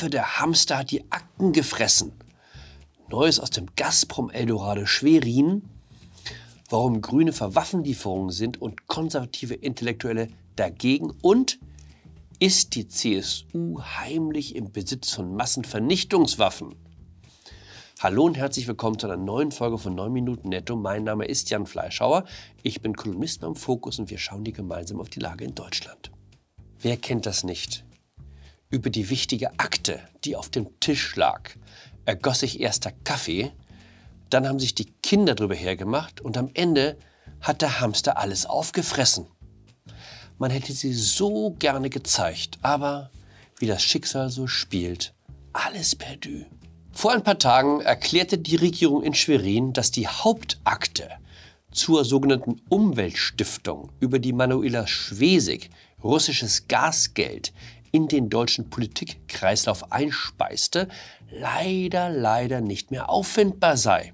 Affe, der Hamster hat die Akten gefressen. Neues aus dem Gazprom Eldorado Schwerin. Warum Grüne für Waffenlieferungen sind und konservative Intellektuelle dagegen. Und ist die CSU heimlich im Besitz von Massenvernichtungswaffen? Hallo und herzlich willkommen zu einer neuen Folge von 9 Minuten Netto. Mein Name ist Jan Fleischhauer. Ich bin Kolumnist beim Fokus und wir schauen hier gemeinsam auf die Lage in Deutschland. Wer kennt das nicht? Über die wichtige Akte, die auf dem Tisch lag, ergoss sich erst der Kaffee, dann haben sich die Kinder drüber hergemacht und am Ende hat der Hamster alles aufgefressen. Man hätte sie so gerne gezeigt, aber wie das Schicksal so spielt, alles perdu. Vor ein paar Tagen erklärte die Regierung in Schwerin, dass die Hauptakte zur sogenannten Umweltstiftung, über die Manuela Schwesig russisches Gasgeld in den deutschen Politikkreislauf einspeiste, leider, leider nicht mehr auffindbar sei.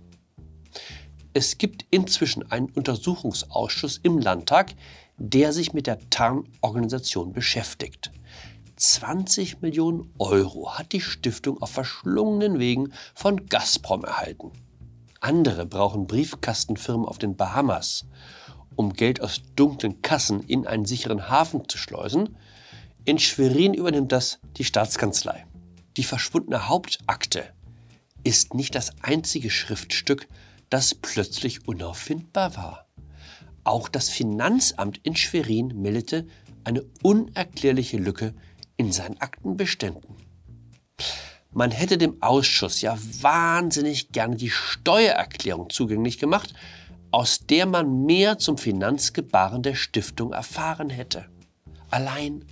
Es gibt inzwischen einen Untersuchungsausschuss im Landtag, der sich mit der Tarn-Organisation beschäftigt. 20 Millionen Euro hat die Stiftung auf verschlungenen Wegen von Gazprom erhalten. Andere brauchen Briefkastenfirmen auf den Bahamas, um Geld aus dunklen Kassen in einen sicheren Hafen zu schleusen. In Schwerin übernimmt das die Staatskanzlei. Die verschwundene Hauptakte ist nicht das einzige Schriftstück, das plötzlich unauffindbar war. Auch das Finanzamt in Schwerin meldete eine unerklärliche Lücke in seinen Aktenbeständen. Man hätte dem Ausschuss ja wahnsinnig gerne die Steuererklärung zugänglich gemacht, aus der man mehr zum Finanzgebaren der Stiftung erfahren hätte. Allein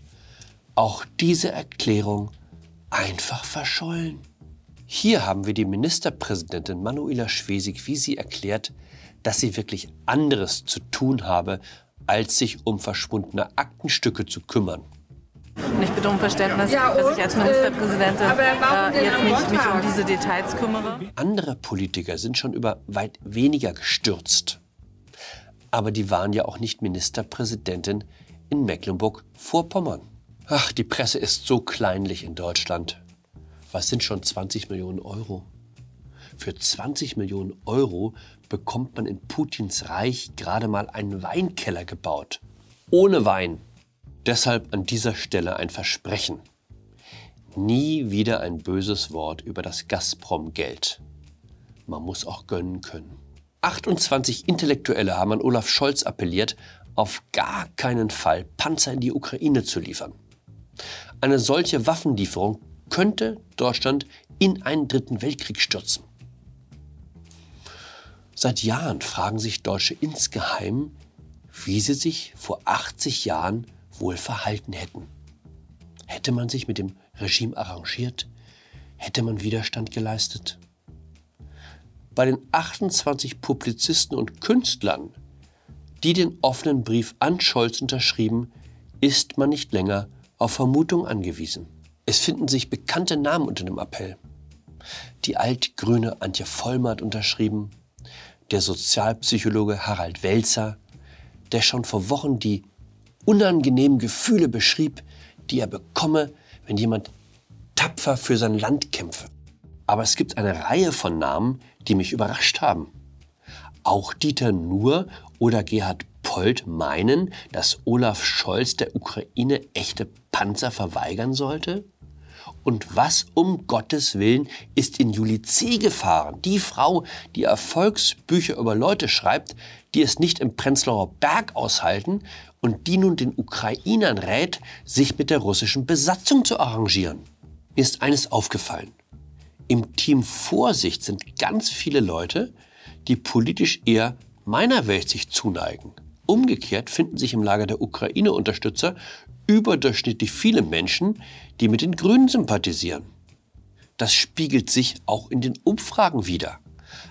auch diese Erklärung einfach verschollen. Hier haben wir die Ministerpräsidentin Manuela Schwesig, wie sie erklärt, dass sie wirklich anderes zu tun habe, als sich um verschwundene Aktenstücke zu kümmern. Und ich bitte um Verständnis, ja, dass ich als Ministerpräsidentin äh, jetzt nicht mich um diese Details kümmere. Andere Politiker sind schon über weit weniger gestürzt. Aber die waren ja auch nicht Ministerpräsidentin in Mecklenburg-Vorpommern. Ach, die Presse ist so kleinlich in Deutschland. Was sind schon 20 Millionen Euro? Für 20 Millionen Euro bekommt man in Putins Reich gerade mal einen Weinkeller gebaut. Ohne Wein. Deshalb an dieser Stelle ein Versprechen. Nie wieder ein böses Wort über das Gazprom-Geld. Man muss auch gönnen können. 28 Intellektuelle haben an Olaf Scholz appelliert, auf gar keinen Fall Panzer in die Ukraine zu liefern. Eine solche Waffenlieferung könnte Deutschland in einen dritten Weltkrieg stürzen. Seit Jahren fragen sich Deutsche insgeheim, wie sie sich vor 80 Jahren wohl verhalten hätten. Hätte man sich mit dem Regime arrangiert? Hätte man Widerstand geleistet? Bei den 28 Publizisten und Künstlern, die den offenen Brief an Scholz unterschrieben, ist man nicht länger auf Vermutung angewiesen. Es finden sich bekannte Namen unter dem Appell. Die altgrüne Antje Vollmer unterschrieben, der Sozialpsychologe Harald Welzer, der schon vor Wochen die unangenehmen Gefühle beschrieb, die er bekomme, wenn jemand tapfer für sein Land kämpfe. Aber es gibt eine Reihe von Namen, die mich überrascht haben. Auch Dieter Nuhr oder Gerhard Polt meinen, dass Olaf Scholz der Ukraine echte Panzer verweigern sollte? Und was um Gottes Willen ist in Juli C. gefahren? Die Frau, die Erfolgsbücher über Leute schreibt, die es nicht im Prenzlauer Berg aushalten und die nun den Ukrainern rät, sich mit der russischen Besatzung zu arrangieren. Mir ist eines aufgefallen. Im Team Vorsicht sind ganz viele Leute, die politisch eher meiner Welt sich zuneigen. Umgekehrt finden sich im Lager der Ukraine-Unterstützer überdurchschnittlich viele Menschen, die mit den Grünen sympathisieren. Das spiegelt sich auch in den Umfragen wider.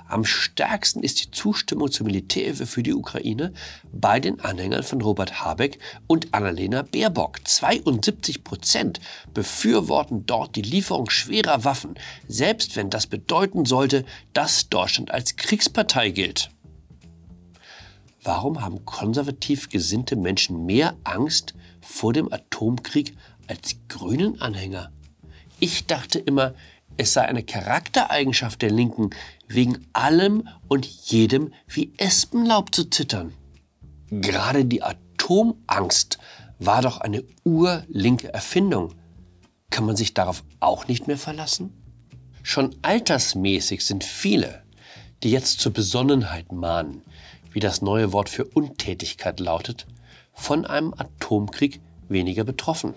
Am stärksten ist die Zustimmung zur Militärhilfe für die Ukraine bei den Anhängern von Robert Habeck und Annalena Baerbock. 72 Prozent befürworten dort die Lieferung schwerer Waffen, selbst wenn das bedeuten sollte, dass Deutschland als Kriegspartei gilt. Warum haben konservativ gesinnte Menschen mehr Angst vor dem Atomkrieg als grünen Anhänger? Ich dachte immer, es sei eine Charaktereigenschaft der Linken, wegen allem und jedem wie Espenlaub zu zittern. Gerade die Atomangst war doch eine urlinke Erfindung. Kann man sich darauf auch nicht mehr verlassen? Schon altersmäßig sind viele, die jetzt zur Besonnenheit mahnen, wie das neue Wort für Untätigkeit lautet, von einem Atomkrieg weniger betroffen.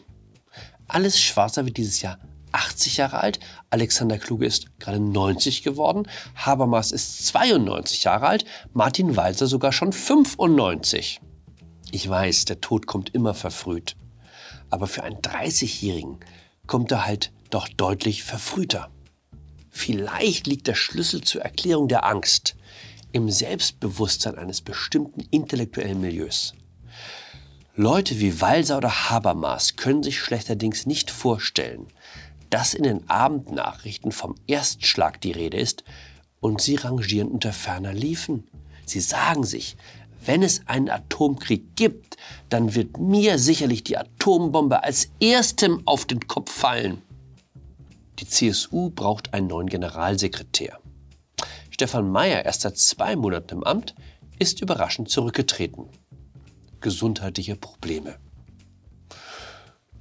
Alles Schwarzer wird dieses Jahr 80 Jahre alt, Alexander Kluge ist gerade 90 geworden, Habermas ist 92 Jahre alt, Martin Walser sogar schon 95. Ich weiß, der Tod kommt immer verfrüht. Aber für einen 30-Jährigen kommt er halt doch deutlich verfrühter. Vielleicht liegt der Schlüssel zur Erklärung der Angst im Selbstbewusstsein eines bestimmten intellektuellen Milieus. Leute wie Walser oder Habermas können sich schlechterdings nicht vorstellen, dass in den Abendnachrichten vom Erstschlag die Rede ist und sie rangieren unter ferner Liefen. Sie sagen sich, wenn es einen Atomkrieg gibt, dann wird mir sicherlich die Atombombe als erstem auf den Kopf fallen. Die CSU braucht einen neuen Generalsekretär. Stefan Mayer, erst seit zwei Monaten im Amt, ist überraschend zurückgetreten. Gesundheitliche Probleme.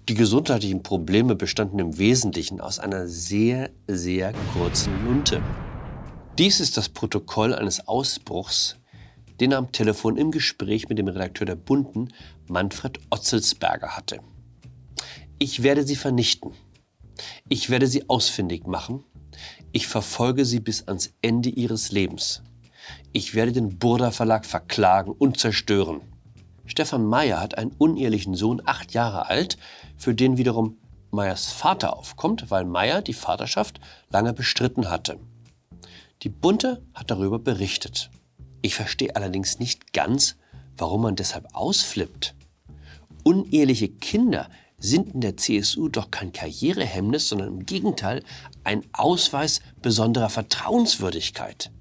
Die gesundheitlichen Probleme bestanden im Wesentlichen aus einer sehr, sehr kurzen Lunte. Dies ist das Protokoll eines Ausbruchs, den er am Telefon im Gespräch mit dem Redakteur der Bunden, Manfred Otzelsberger, hatte. Ich werde sie vernichten. Ich werde sie ausfindig machen. Ich verfolge sie bis ans Ende ihres Lebens. Ich werde den Burda Verlag verklagen und zerstören. Stefan Meyer hat einen unehelichen Sohn, acht Jahre alt, für den wiederum Meyers Vater aufkommt, weil Meyer die Vaterschaft lange bestritten hatte. Die Bunte hat darüber berichtet. Ich verstehe allerdings nicht ganz, warum man deshalb ausflippt. Uneheliche Kinder sind in der CSU doch kein Karrierehemmnis, sondern im Gegenteil ein Ausweis besonderer Vertrauenswürdigkeit.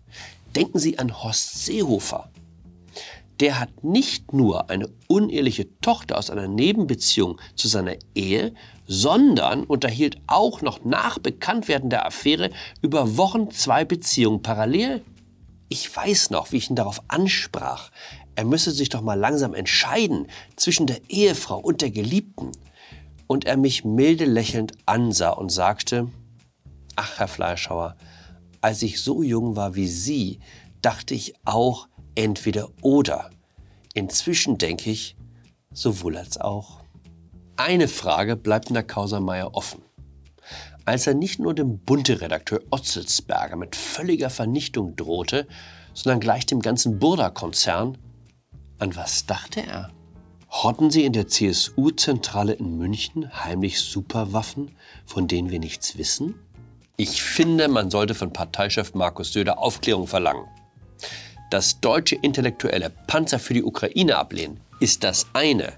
Denken Sie an Horst Seehofer. Der hat nicht nur eine uneheliche Tochter aus einer Nebenbeziehung zu seiner Ehe, sondern unterhielt auch noch nach Bekanntwerden der Affäre über Wochen zwei Beziehungen parallel. Ich weiß noch, wie ich ihn darauf ansprach. Er müsse sich doch mal langsam entscheiden zwischen der Ehefrau und der Geliebten und er mich milde lächelnd ansah und sagte, Ach, Herr Fleischhauer, als ich so jung war wie Sie, dachte ich auch entweder oder. Inzwischen denke ich, sowohl als auch. Eine Frage bleibt in der Causa Meier offen. Als er nicht nur dem Bunte-Redakteur Otzelsberger mit völliger Vernichtung drohte, sondern gleich dem ganzen Burda-Konzern, an was dachte er? Horten Sie in der CSU-Zentrale in München heimlich Superwaffen, von denen wir nichts wissen? Ich finde, man sollte von Parteichef Markus Söder Aufklärung verlangen. Dass deutsche Intellektuelle Panzer für die Ukraine ablehnen, ist das eine.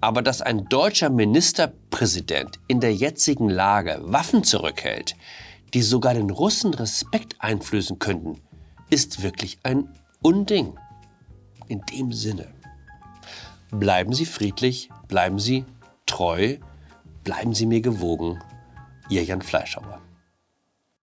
Aber dass ein deutscher Ministerpräsident in der jetzigen Lage Waffen zurückhält, die sogar den Russen Respekt einflößen könnten, ist wirklich ein Unding. In dem Sinne. Bleiben Sie friedlich, bleiben Sie treu, bleiben Sie mir gewogen. Ihr Jan Fleischhauer.